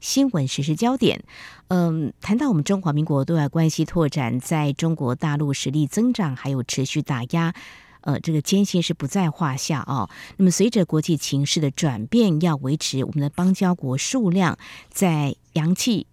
新闻实时焦点，嗯，谈到我们中华民国对外关系拓展，在中国大陆实力增长，还有持续打压，呃，这个艰辛是不在话下哦。那么，随着国际情势的转变，要维持我们的邦交国数量，在洋气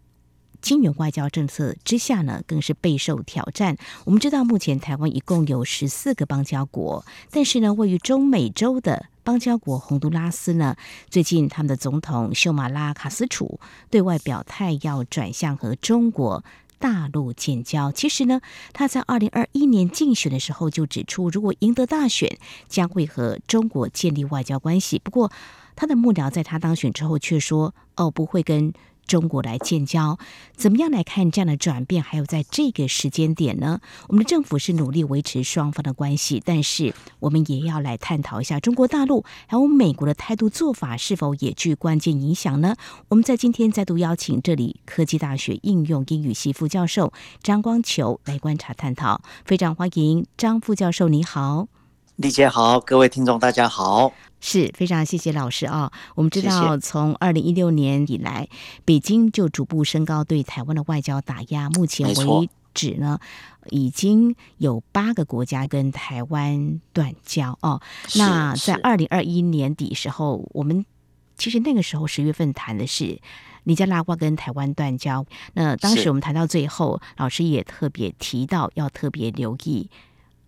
金援外交政策之下呢，更是备受挑战。我们知道，目前台湾一共有十四个邦交国，但是呢，位于中美洲的。邦交国洪都拉斯呢，最近他们的总统秀马拉卡斯楚对外表态要转向和中国大陆建交。其实呢，他在二零二一年竞选的时候就指出，如果赢得大选，将会和中国建立外交关系。不过，他的幕僚在他当选之后却说：“哦，不会跟。”中国来建交，怎么样来看这样的转变？还有在这个时间点呢？我们的政府是努力维持双方的关系，但是我们也要来探讨一下中国大陆还有美国的态度做法是否也具关键影响呢？我们在今天再度邀请这里科技大学应用英语系副教授张光球来观察探讨，非常欢迎张副教授，你好。李姐好，各位听众大家好，是非常谢谢老师啊。我们知道，从二零一六年以来，北京就逐步升高对台湾的外交打压。目前为止呢，已经有八个国家跟台湾断交哦。那在二零二一年底时候，我们其实那个时候十月份谈的是尼加拉瓜跟台湾断交。那当时我们谈到最后，老师也特别提到要特别留意。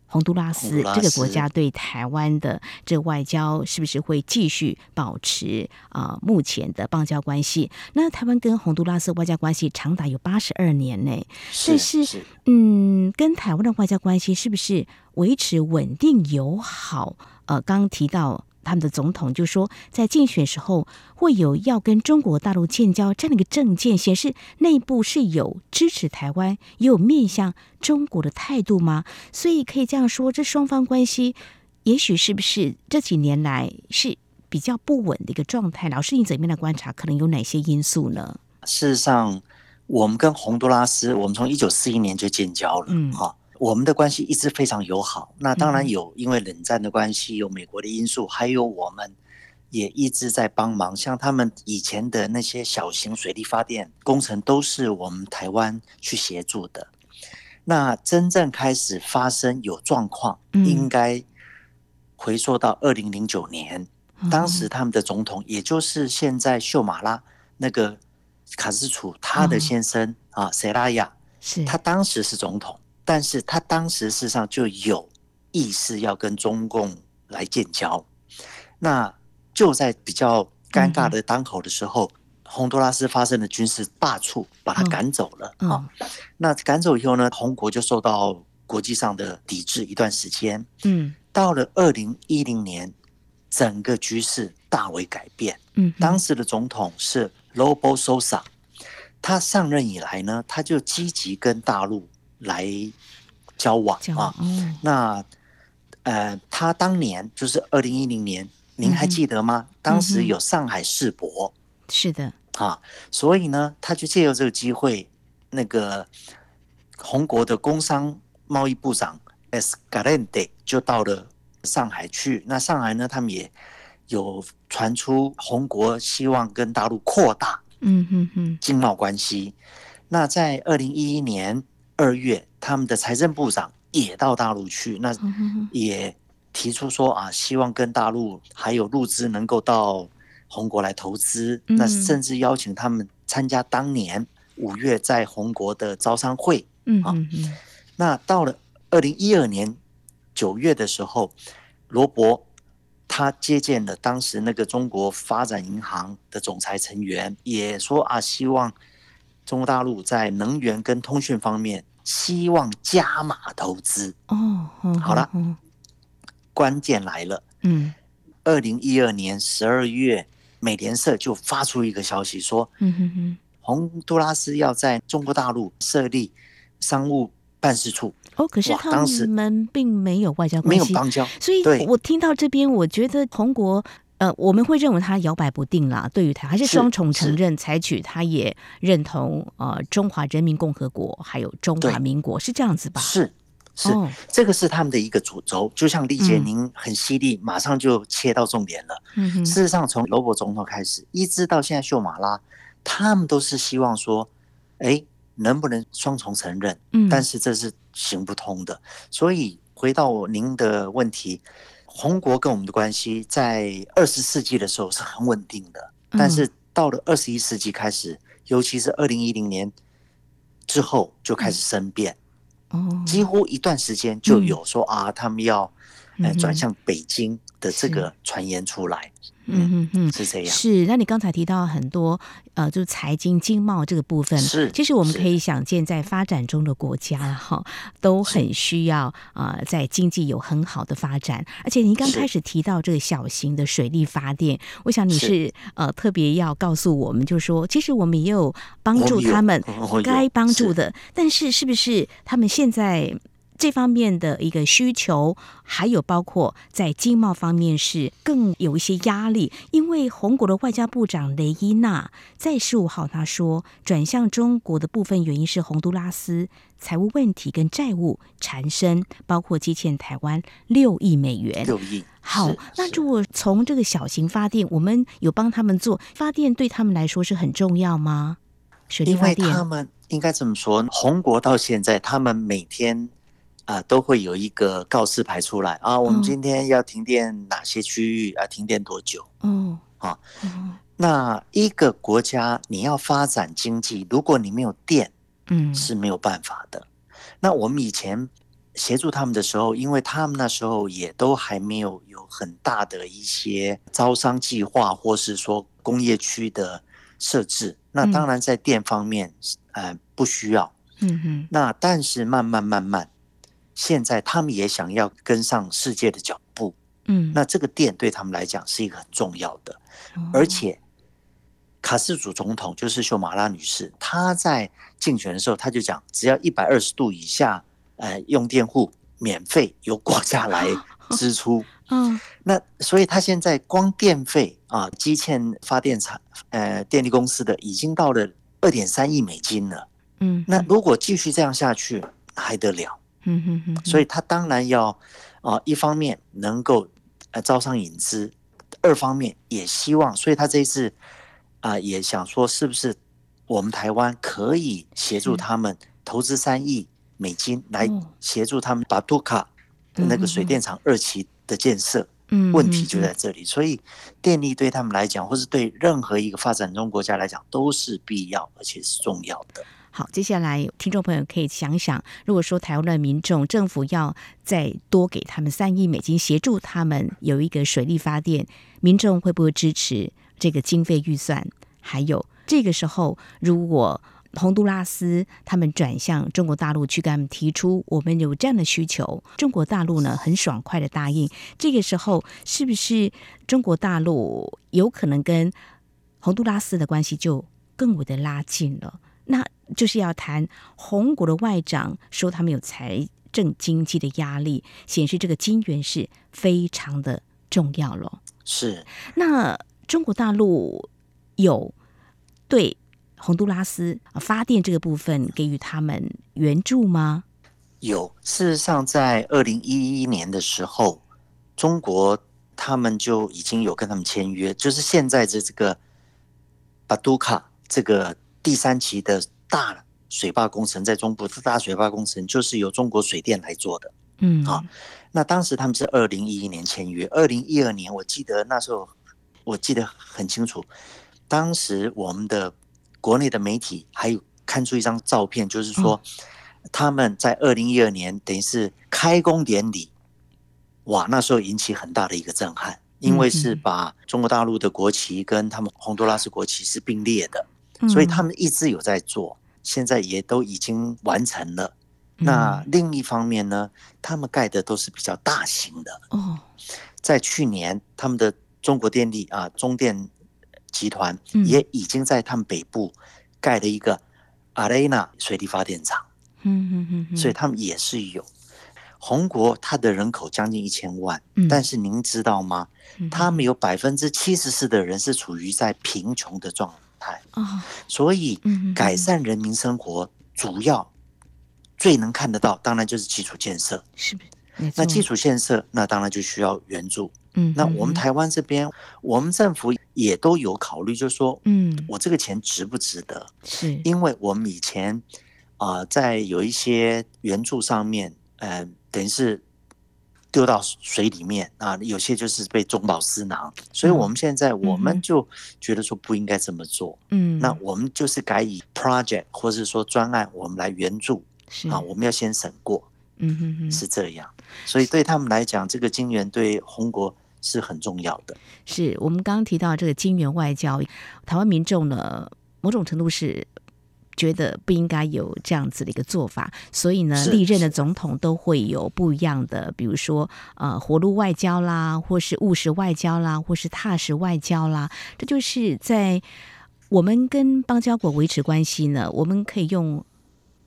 洪都拉斯这个国家对台湾的这外交是不是会继续保持啊、呃、目前的邦交关系？那台湾跟洪都拉斯外交关系长达有八十二年呢，但是，是嗯，跟台湾的外交关系是不是维持稳定友好？呃，刚刚提到。他们的总统就说，在竞选时候会有要跟中国大陆建交这样的一个政见，显示内部是有支持台湾，也有面向中国的态度吗？所以可以这样说，这双方关系也许是不是这几年来是比较不稳的一个状态？老师，你怎么样的观察，可能有哪些因素呢？事实上，我们跟洪都拉斯，我们从一九四一年就建交了，嗯，哈。我们的关系一直非常友好，那当然有因为冷战的关系，有美国的因素，还有我们也一直在帮忙。像他们以前的那些小型水力发电工程，都是我们台湾去协助的。那真正开始发生有状况，应该回溯到二零零九年，当时他们的总统，也就是现在秀马拉那个卡斯楚他的先生啊，塞拉亚，是他当时是总统。但是他当时事实上就有意识要跟中共来建交，那就在比较尴尬的当口的时候，洪都拉斯发生了军事罢黜，把他赶走了啊。那赶走以后呢，洪国就受到国际上的抵制一段时间。嗯，到了二零一零年，整个局势大为改变。嗯，当时的总统是 Lobo Sosa，他上任以来呢，他就积极跟大陆。来交往啊，那呃，他当年就是二零一零年，您还记得吗？当时有上海世博，是的啊，所以呢，他就借由这个机会，那个红国的工商贸易部长 Escalende 就到了上海去。那上海呢，他们也有传出红国希望跟大陆扩大嗯哼哼经贸关系。那在二零一一年。二月，他们的财政部长也到大陆去，那也提出说啊，希望跟大陆还有陆资能够到红国来投资，那甚至邀请他们参加当年五月在红国的招商会。啊，那到了二零一二年九月的时候，罗伯他接见了当时那个中国发展银行的总裁成员，也说啊，希望中国大陆在能源跟通讯方面。希望加码投资。哦，好了，关键来了，嗯，二零一二年十二月，美联社就发出一个消息说，嗯哼哼，洪都拉斯要在中国大陆设立商务办事处。哦，可是他们并没有外交关系，没有邦交。所以我听到这边，我觉得红国。呃，我们会认为他摇摆不定啦，对于他还是双重承认，采取他也认同呃中华人民共和国还有中华民国是这样子吧？是是、哦，这个是他们的一个主轴。就像丽姐您很犀利、嗯，马上就切到重点了。事实上从罗伯总统开始，一直到现在秀马拉，他们都是希望说，哎，能不能双重承认？嗯，但是这是行不通的。所以回到您的问题。宏国跟我们的关系在二十世纪的时候是很稳定的，但是到了二十一世纪开始，尤其是二零一零年之后就开始生变，哦。几乎一段时间就有说啊，他们要呃转向北京的这个传言出来。嗯嗯嗯，是这样。是，那你刚才提到很多呃，就是财经经贸这个部分，是，其实我们可以想见，在发展中的国家哈，都很需要啊、呃，在经济有很好的发展。而且您刚开始提到这个小型的水力发电，我想你是，是呃特别要告诉我们，就是说，其实我们也有帮助他们该帮助的，但是是不是他们现在？这方面的一个需求，还有包括在经贸方面是更有一些压力，因为红国的外交部长雷伊纳在十五号他说，转向中国的部分原因是洪都拉斯财务问题跟债务缠身，包括积欠台湾六亿美元。六亿。好，那如果从这个小型发电，我们有帮他们做发电，对他们来说是很重要吗？水力发电，因为他们应该这么说，红国到现在，他们每天。啊，都会有一个告示牌出来啊。我们今天要停电哪些区域啊？停电多久？嗯，啊，那一个国家你要发展经济，如果你没有电，嗯，是没有办法的。那我们以前协助他们的时候，因为他们那时候也都还没有有很大的一些招商计划，或是说工业区的设置。那当然在电方面，呃，不需要。嗯哼。那但是慢慢慢慢。现在他们也想要跟上世界的脚步，嗯，那这个电对他们来讲是一个很重要的，而且卡斯祖总统就是秀马拉女士，她在竞选的时候，她就讲，只要一百二十度以下，呃，用电户免费由国家来支出，嗯，那所以她现在光电费啊，积欠发电厂呃电力公司的已经到了二点三亿美金了，嗯，那如果继续这样下去还得了？嗯哼哼，所以他当然要啊、呃，一方面能够呃招商引资，二方面也希望，所以他这一次啊、呃、也想说，是不是我们台湾可以协助他们投资三亿美金来协助他们把杜卡的那个水电厂二期的建设？嗯，问题就在这里，所以电力对他们来讲，或是对任何一个发展中国家来讲，都是必要而且是重要的。好，接下来听众朋友可以想想，如果说台湾的民众政府要再多给他们三亿美金协助他们有一个水力发电，民众会不会支持这个经费预算？还有这个时候，如果洪都拉斯他们转向中国大陆去跟他们提出我们有这样的需求，中国大陆呢很爽快的答应，这个时候是不是中国大陆有可能跟洪都拉斯的关系就更为的拉近了？那就是要谈红国的外长说他们有财政经济的压力，显示这个金元是非常的重要了。是。那中国大陆有对洪都拉斯发电这个部分给予他们援助吗？有。事实上，在二零一一年的时候，中国他们就已经有跟他们签约，就是现在的这个巴都卡这个。第三期的大水坝工程在中部，这大水坝工程就是由中国水电来做的。嗯，好，那当时他们是二零一一年签约，二零一二年我记得那时候我记得很清楚，当时我们的国内的媒体还有看出一张照片，就是说他们在二零一二年等于是开工典礼，哇，那时候引起很大的一个震撼，因为是把中国大陆的国旗跟他们洪都拉斯国旗是并列的。所以他们一直有在做，现在也都已经完成了。那另一方面呢，他们盖的都是比较大型的。哦，在去年，他们的中国电力啊，中电集团也已经在他们北部盖了一个阿雷纳水力发电厂。嗯嗯嗯，嗯所以他们也是有。红国它的人口将近一千万，嗯、但是您知道吗？嗯、他们有百分之七十四的人是处于在贫穷的状态。哦、所以改善人民生活主要最能看得到，当然就是基础建设。是，那基础建设，那当然就需要援助。嗯，那我们台湾这边，我们政府也都有考虑，就是说，嗯，我这个钱值不值得？是，因为我们以前啊、呃，在有一些援助上面，嗯、呃。等于是丢到水里面啊，有些就是被中饱私囊，所以我们现在我们就觉得说不应该这么做，嗯，那我们就是改以 project 或是说专案，我们来援助，是啊，我们要先审过，嗯哼哼，是这样，所以对他们来讲，这个金援对红国是很重要的。是我们刚刚提到这个金援外交，台湾民众呢，某种程度是。觉得不应该有这样子的一个做法，所以呢，历任的总统都会有不一样的，比如说呃，活路外交啦，或是务实外交啦，或是踏实外交啦，这就是在我们跟邦交国维持关系呢，我们可以用。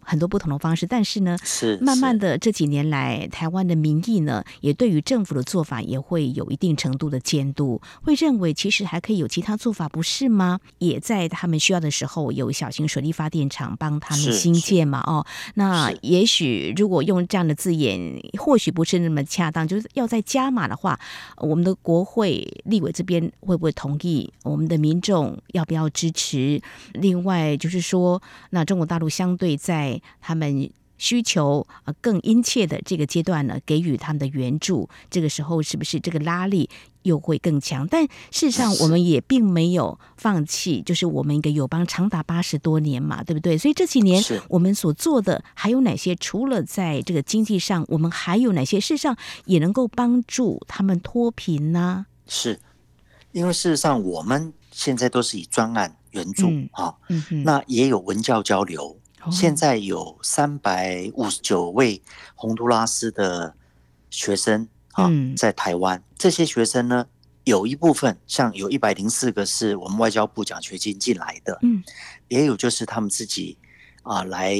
很多不同的方式，但是呢，是慢慢的这几年来，台湾的民意呢，也对于政府的做法也会有一定程度的监督，会认为其实还可以有其他做法，不是吗？也在他们需要的时候，有小型水力发电厂帮他们新建嘛？哦，那也许如果用这样的字眼，或许不是那么恰当，就是要再加码的话，我们的国会立委这边会不会同意？我们的民众要不要支持？另外就是说，那中国大陆相对在他们需求呃更殷切的这个阶段呢，给予他们的援助，这个时候是不是这个拉力又会更强？但事实上，我们也并没有放弃，就是我们一个友邦长达八十多年嘛，对不对？所以这几年我们所做的还有哪些？除了在这个经济上，我们还有哪些事实上也能够帮助他们脱贫呢？是因为事实上我们现在都是以专案援助啊，嗯嗯，那也有文教交流。现在有三百五十九位洪都拉斯的学生啊，在台湾。这些学生呢，有一部分像有一百零四个是我们外交部奖学金进来的，嗯，也有就是他们自己啊来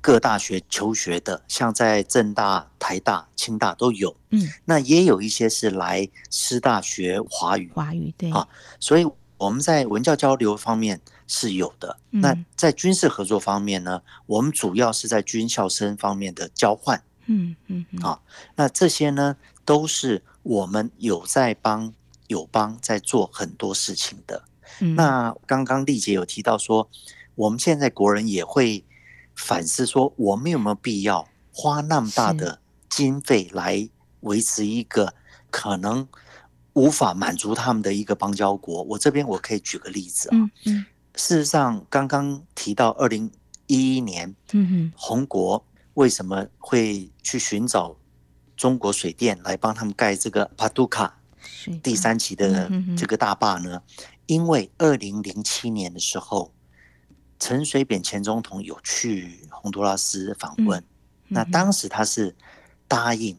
各大学求学的，像在政大、台大、清大都有，嗯，那也有一些是来师大学华语，华语对啊，所以我们在文教交流方面。是有的。那在军事合作方面呢，我们主要是在军校生方面的交换。嗯嗯啊，那这些呢，都是我们有在帮友邦在做很多事情的。那刚刚丽姐有提到说，我们现在国人也会反思说，我们有没有必要花那么大的经费来维持一个可能无法满足他们的一个邦交国？我这边我可以举个例子啊。嗯嗯。事实上，刚刚提到二零一一年，嗯哼，红国为什么会去寻找中国水电来帮他们盖这个帕杜卡第三期的这个大坝呢？因为二零零七年的时候，陈水扁前总统有去洪都拉斯访问，那当时他是答应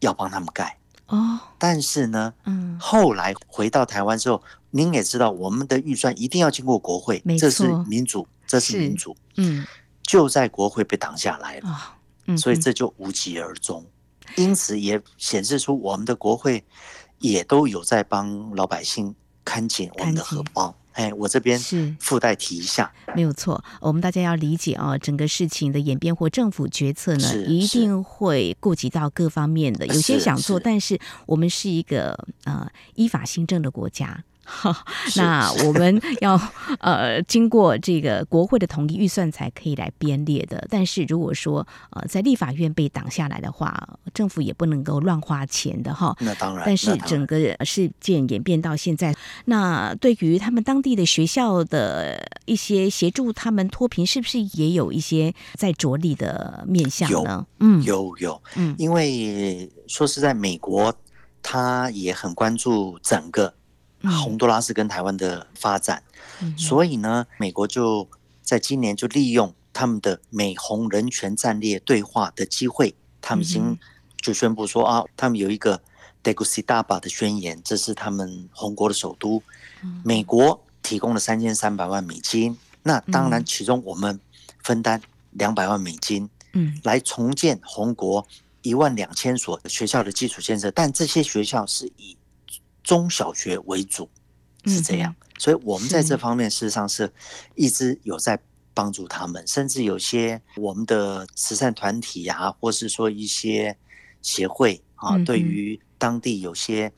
要帮他们盖。哦，但是呢，嗯，后来回到台湾之后，您也知道，我们的预算一定要经过国会，这是民主，这是民主，嗯，就在国会被挡下来了，嗯，所以这就无疾而终，因此也显示出我们的国会也都有在帮老百姓看紧我们的荷包。哎，我这边是附带提一下，没有错。我们大家要理解啊，整个事情的演变或政府决策呢，一定会顾及到各方面的。有些想做，但是我们是一个呃依法行政的国家。好，那我们要 呃经过这个国会的同意，预算才可以来编列的。但是如果说呃在立法院被挡下来的话，政府也不能够乱花钱的哈。那当然。但是整个事件演变到现在，那对于他们当地的学校的一些协助，他们脱贫是不是也有一些在着力的面向呢？嗯，有有，嗯，因为说实在，美国他也很关注整个。洪都拉斯跟台湾的发展，嗯、所以呢，美国就在今年就利用他们的美洪人权战略对话的机会，他们已经就宣布说啊，他们有一个 Tegucigalpa 的宣言，这是他们红国的首都，美国提供了三千三百万美金，那当然其中我们分担两百万美金，嗯，来重建红国一万两千所学校的基础建设，但这些学校是以中小学为主，是这样。所以我们在这方面事实上是一直有在帮助他们，甚至有些我们的慈善团体啊，或是说一些协会啊，对于当地有些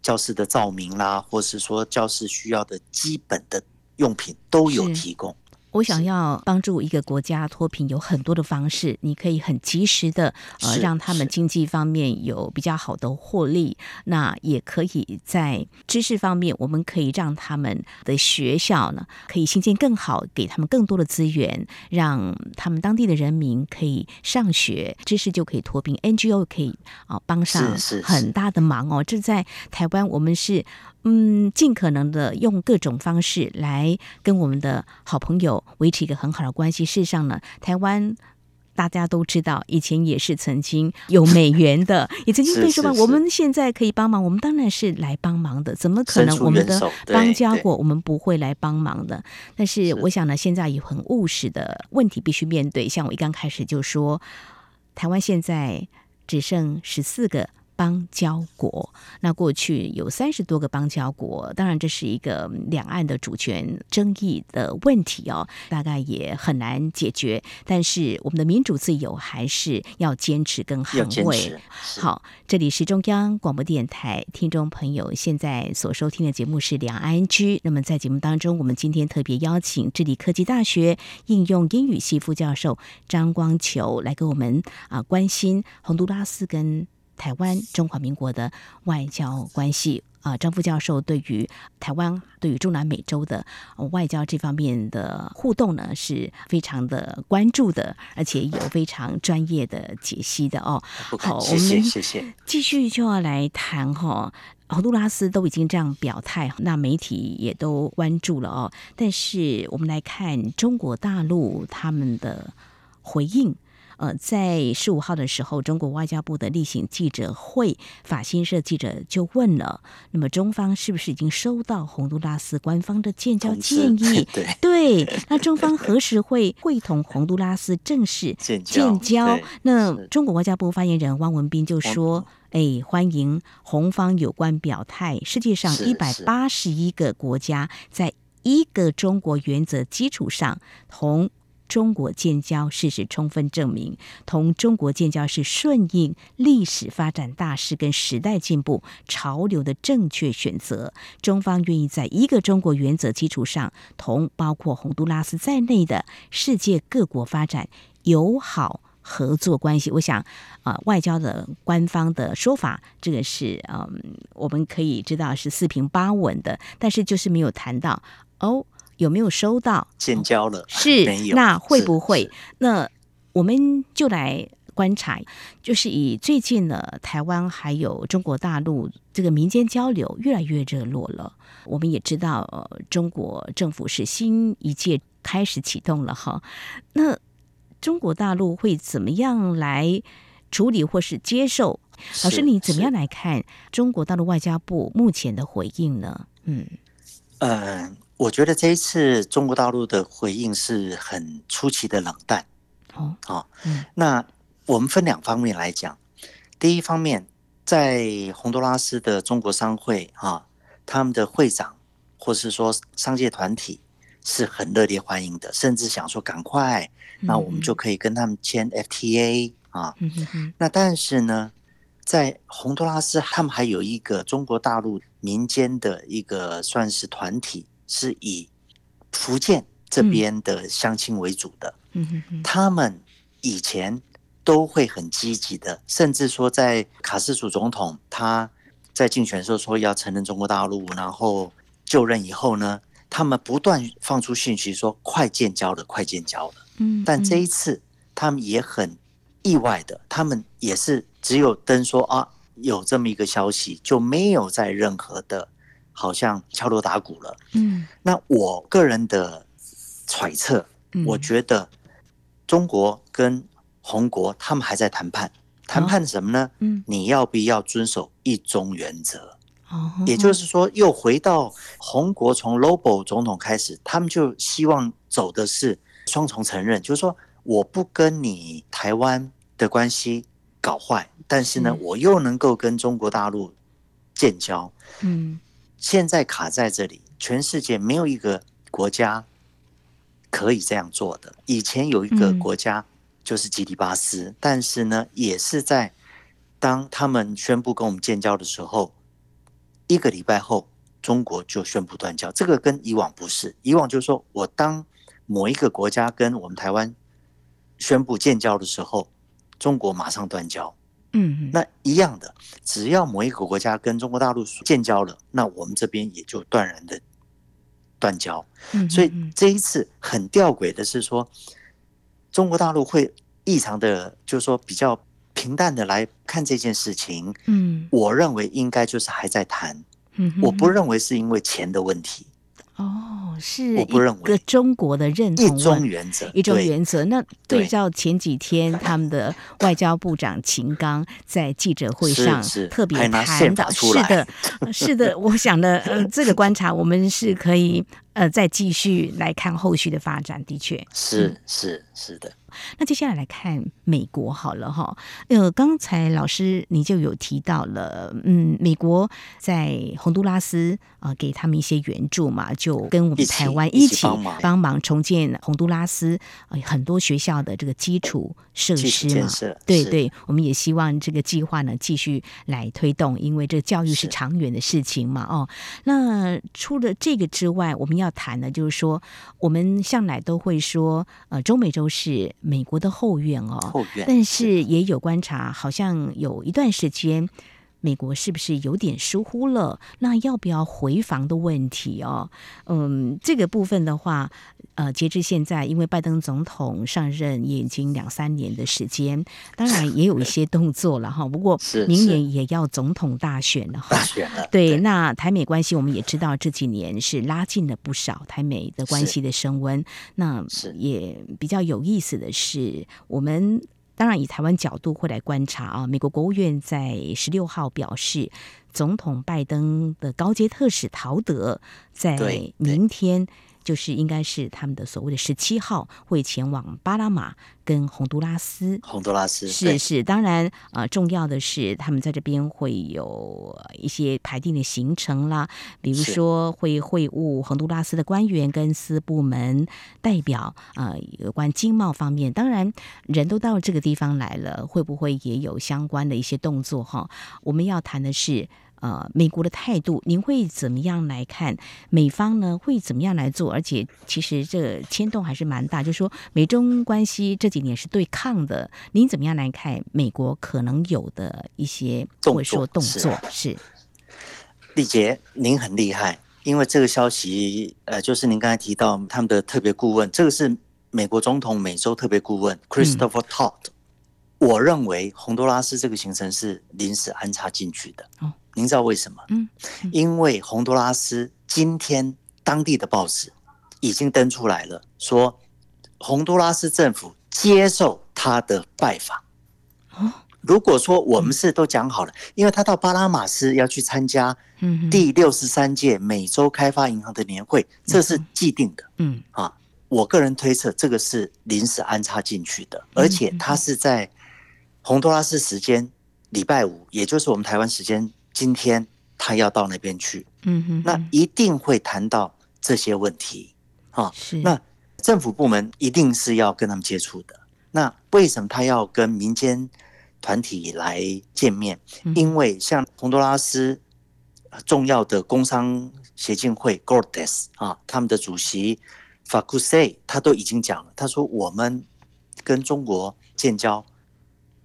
教室的照明啦，或是说教室需要的基本的用品都有提供。我想要帮助一个国家脱贫，有很多的方式。你可以很及时的呃，让他们经济方面有比较好的获利。那也可以在知识方面，我们可以让他们的学校呢，可以新建更好，给他们更多的资源，让他们当地的人民可以上学，知识就可以脱贫。NGO 可以啊帮上很大的忙哦。这在台湾，我们是。嗯，尽可能的用各种方式来跟我们的好朋友维持一个很好的关系。事实上呢，台湾大家都知道，以前也是曾经有美元的，也曾经被说吧。我们现在可以帮忙，我们当然是来帮忙的。怎么可能我们的邦交国我们不会来帮忙的？但是我想呢，现在有很务实的问题必须面对。像我一刚开始就说，台湾现在只剩十四个。邦交国，那过去有三十多个邦交国，当然这是一个两岸的主权争议的问题哦，大概也很难解决。但是我们的民主自由还是要坚持跟捍卫。好，这里是中央广播电台听众朋友现在所收听的节目是两岸 ING。那么在节目当中，我们今天特别邀请智利科技大学应用英语系副教授张光球来给我们啊关心洪都拉斯跟。台湾中华民国的外交关系啊，张副教授对于台湾对于中南美洲的外交这方面的互动呢，是非常的关注的，而且有非常专业的解析的哦。好，我们谢谢。继续就要来谈哈，洪都拉斯都已经这样表态，那媒体也都关注了哦。但是我们来看中国大陆他们的回应。呃，在十五号的时候，中国外交部的例行记者会，法新社记者就问了：那么中方是不是已经收到洪都拉斯官方的建交建议？对，对，那中方何时会会同洪都拉斯正式 建交？建交？那中国外交部发言人汪文斌就说：“哎，欢迎红方有关表态。世界上一百八十一个国家，在一个中国原则基础上同。”中国建交，事实充分证明，同中国建交是顺应历史发展大势跟时代进步潮流的正确选择。中方愿意在一个中国原则基础上，同包括洪都拉斯在内的世界各国发展友好合作关系。我想，啊、外交的官方的说法，这个是嗯，我们可以知道是四平八稳的，但是就是没有谈到哦。有没有收到建交了？是，没有。那会不会？那我们就来观察，就是以最近呢，台湾还有中国大陆这个民间交流越来越热络了。我们也知道，呃，中国政府是新一届开始启动了哈。那中国大陆会怎么样来处理或是接受？老师，你怎么样来看中国大陆外交部目前的回应呢？嗯，呃。我觉得这一次中国大陆的回应是很出奇的冷淡。哦，哦，嗯，那我们分两方面来讲。第一方面，在洪都拉斯的中国商会啊，他们的会长或是说商界团体是很热烈欢迎的，甚至想说赶快，那我们就可以跟他们签 FTA 啊。嗯哼哼。那但是呢，在洪都拉斯，他们还有一个中国大陆民间的一个算是团体。是以福建这边的乡亲为主的，嗯，他们以前都会很积极的，甚至说在卡斯楚总统他在竞选的时候说要承认中国大陆，然后就任以后呢，他们不断放出信息说快建交了，快建交了，嗯，但这一次他们也很意外的，他们也是只有登说啊有这么一个消息，就没有在任何的。好像敲锣打鼓了，嗯，那我个人的揣测，我觉得中国跟红国他们还在谈判，谈判什么呢？嗯，你要不要遵守一中原则？哦，也就是说，又回到红国从 Lobo 总统开始，他们就希望走的是双重承认，就是说我不跟你台湾的关系搞坏，但是呢，嗯、我又能够跟中国大陆建交。嗯，现在卡在这里，全世界没有一个国家可以这样做的。以前有一个国家就是基里巴斯，嗯、但是呢，也是在当他们宣布跟我们建交的时候，一个礼拜后，中国就宣布断交。这个跟以往不是，以往就是说我当某一个国家跟我们台湾。宣布建交的时候，中国马上断交。嗯，那一样的，只要某一个国家跟中国大陆建交了，那我们这边也就断然的断交。嗯，所以这一次很吊诡的是说，中国大陆会异常的，就是说比较平淡的来看这件事情。嗯，我认为应该就是还在谈。嗯，我不认为是因为钱的问题。哦，是一个中国的认同，一中原则，一中原则。那对照前几天他们的外交部长秦刚在记者会上特别谈到，是的，是的，我想呢，呃，这个观察我们是可以呃再继续来看后续的发展。的确，是是是的。那接下来来看美国好了哈，呃，刚才老师你就有提到了，嗯，美国在洪都拉斯啊、呃、给他们一些援助嘛，就跟我们台湾一起帮忙。重建洪都拉斯呃很多学校的这个基础设施嘛，对对，我们也希望这个计划呢继续来推动，因为这个教育是。长远的事情嘛，哦，那除了这个之外，我们要谈的就是说，我们向来都会说，呃，中美洲是。美国的后院哦，后院，但是也有观察，好像有一段时间，美国是不是有点疏忽了？那要不要回防的问题哦？嗯，这个部分的话，呃，截至现在，因为拜登总统上任也已经两三年的时间，当然也有一些动作了哈。不过明年也要总统大选了哈。对，对，那台美关系我们也知道这几年是拉近了不少，台美的关系的升温。那也比较有意思的是，我们。当然，以台湾角度会来观察啊。美国国务院在十六号表示，总统拜登的高阶特使陶德在明天。就是应该是他们的所谓的十七号会前往巴拿马跟洪都拉斯。洪都拉斯是是，当然啊、呃，重要的是他们在这边会有一些排定的行程啦，比如说会会晤洪都拉斯的官员跟私部门代表啊、呃，有关经贸方面。当然，人都到这个地方来了，会不会也有相关的一些动作哈？我们要谈的是。呃，美国的态度，您会怎么样来看？美方呢会怎么样来做？而且，其实这牵动还是蛮大。就是说，美中关系这几年是对抗的，您怎么样来看美国可能有的一些或者说动作？是丽杰，您很厉害，因为这个消息，呃，就是您刚才提到他们的特别顾问，这个是美国总统美洲特别顾问 Christopher Todd。嗯我认为洪都拉斯这个行程是临时安插进去的。哦，您知道为什么？嗯，因为洪都拉斯今天当地的报纸已经登出来了，说洪都拉斯政府接受他的拜访。哦，如果说我们是都讲好了，因为他到巴拉马斯要去参加第六十三届美洲开发银行的年会，这是既定的。嗯，啊，我个人推测这个是临时安插进去的，而且他是在。洪都拉斯时间礼拜五，也就是我们台湾时间今天，他要到那边去。嗯哼，那一定会谈到这些问题啊。是，那政府部门一定是要跟他们接触的。那为什么他要跟民间团体来见面？因为像洪都拉斯重要的工商协进会 Gordes 啊，他们的主席 Facusey 他都已经讲了，他说我们跟中国建交。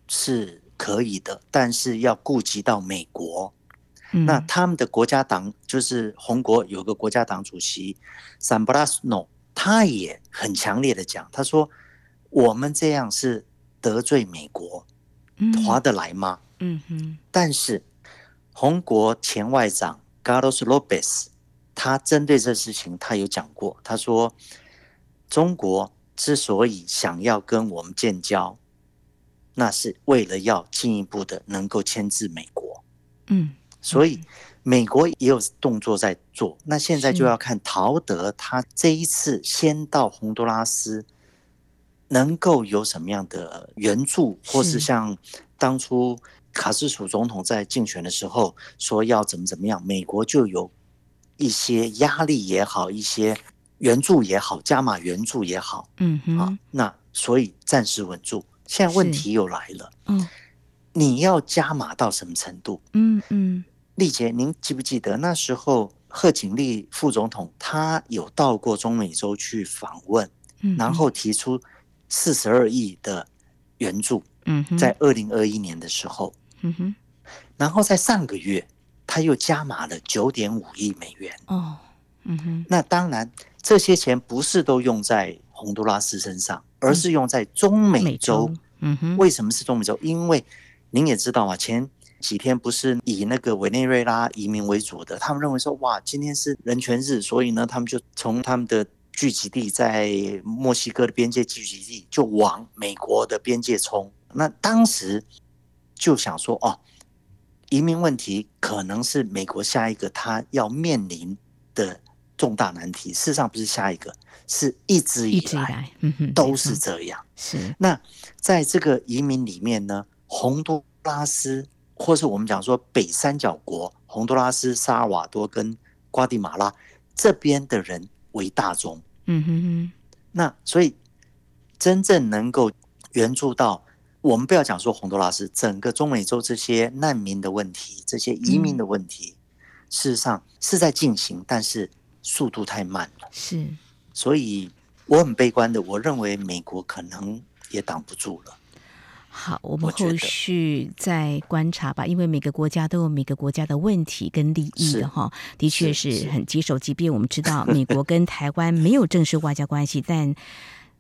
是可以的，但是要顾及到美国。嗯、那他们的国家党就是红国有个国家党主席 s a m b r a s n o 他也很强烈的讲，他说我们这样是得罪美国，划得来吗？嗯哼。但是红国前外长 Carlos Lopez，他针对这事情，他有讲过，他说中国之所以想要跟我们建交。那是为了要进一步的能够牵制美国，嗯，所以美国也有动作在做。那现在就要看陶德他这一次先到洪都拉斯能够有什么样的援助，或是像当初卡斯楚总统在竞选的时候说要怎么怎么样，美国就有一些压力也好，一些援助也好，加码援助也好，嗯哼，啊，那所以暂时稳住。现在问题又来了，嗯，你要加码到什么程度？嗯嗯，丽姐，您记不记得那时候贺锦丽副总统他有到过中美洲去访问，嗯，然后提出四十二亿的援助，嗯，在二零二一年的时候，嗯哼，然后在上个月他又加码了九点五亿美元，哦，嗯哼，那当然这些钱不是都用在洪都拉斯身上。而是用在中美洲，嗯哼，为什么是中美洲？因为您也知道啊，前几天不是以那个委内瑞拉移民为主的，他们认为说，哇，今天是人权日，所以呢，他们就从他们的聚集地在墨西哥的边界聚集地，就往美国的边界冲。那当时就想说，哦，移民问题可能是美国下一个他要面临的重大难题。事实上，不是下一个。是一直以来都是这样。是那在这个移民里面呢，洪都拉斯，或是我们讲说北三角国，洪都拉斯、萨尔瓦多跟瓜地马拉这边的人为大宗。嗯哼哼。那所以真正能够援助到我们，不要讲说洪都拉斯，整个中美洲这些难民的问题，这些移民的问题，事实上是在进行，但是速度太慢了。是。所以我很悲观的，我认为美国可能也挡不住了。好，我们后续再观察吧，因为每个国家都有每个国家的问题跟利益的哈，的确是很棘手。即便我们知道美国跟台湾没有正式外交关系，但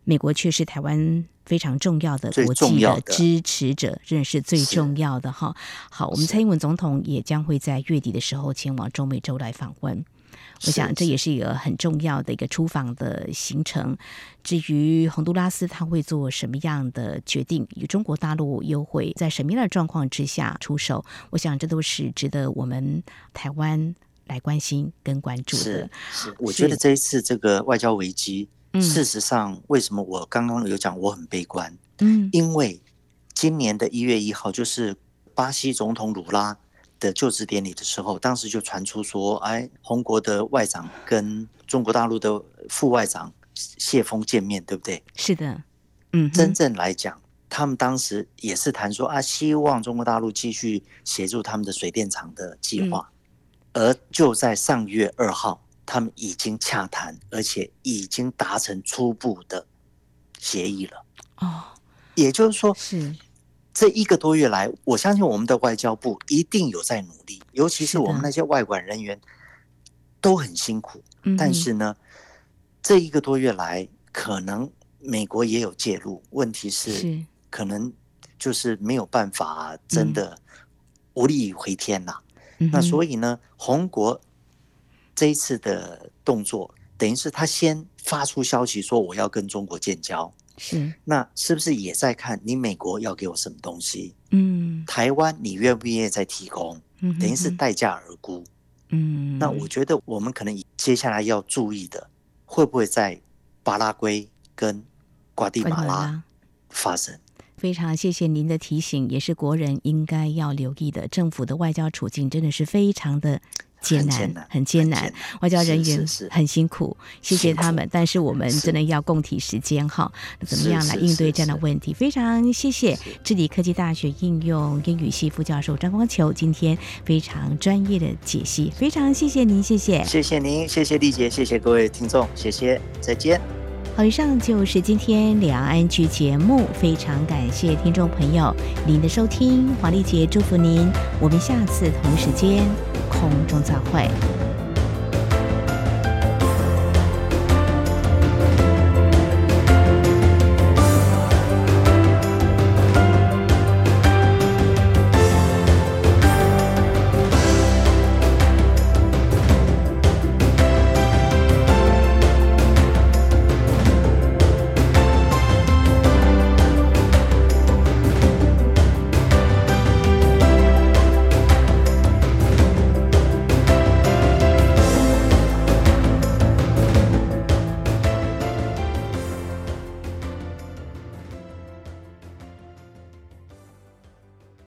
美国却是台湾非常重要的国际的支持者，认识最重要的哈。好，我们蔡英文总统也将会在月底的时候前往中美洲来访问。我想这也是一个很重要的一个出访的行程。至于洪都拉斯他会做什么样的决定，与中国大陆又会在什么样的状况之下出手？我想这都是值得我们台湾来关心跟关注的。是，是，我觉得这一次这个外交危机，事实上为什么我刚刚有讲我很悲观？嗯，因为今年的一月一号就是巴西总统鲁拉的就职典礼的时候，当时就传出说，哎，洪国的外长跟中国大陆的副外长谢峰见面，对不对？是的，嗯，真正来讲，他们当时也是谈说啊，希望中国大陆继续协助他们的水电厂的计划，嗯，而就在上月二号，他们已经洽谈，而且已经达成初步的协议了。哦，也就是说是。这一个多月来，我相信我们的外交部一定有在努力，尤其是我们那些外管人员都很辛苦。但是呢，这一个多月来，可能美国也有介入，问题是可能就是没有办法，真的无力回天呐。那所以呢，红国这一次的动作，等于是他先发出消息说我要跟中国建交。是，那是不是也在看你美国要给我什么东西？嗯，台湾你愿不愿意再提供？嗯，等于是待价而沽。嗯，那我觉得我们可能接下来要注意的，会不会在巴拉圭跟瓜地马拉发生？非常谢谢您的提醒，也是国人应该要留意的。政府的外交处境真的是非常的。艰难，很艰难，外交人员很辛苦，谢谢他们。但是我们真的要共体时间哈，怎么样来应对这样的问题？非常谢谢智理科技大学应用英语系副教授张光球今天非常专业的解析，非常谢谢您，谢谢，谢谢您，谢谢丽姐，谢谢各位听众，谢谢，再见。好，以上就是今天两岸 ING 节目，非常感谢听众朋友您的收听，黄丽姐祝福您，我们下次同时间空中再会。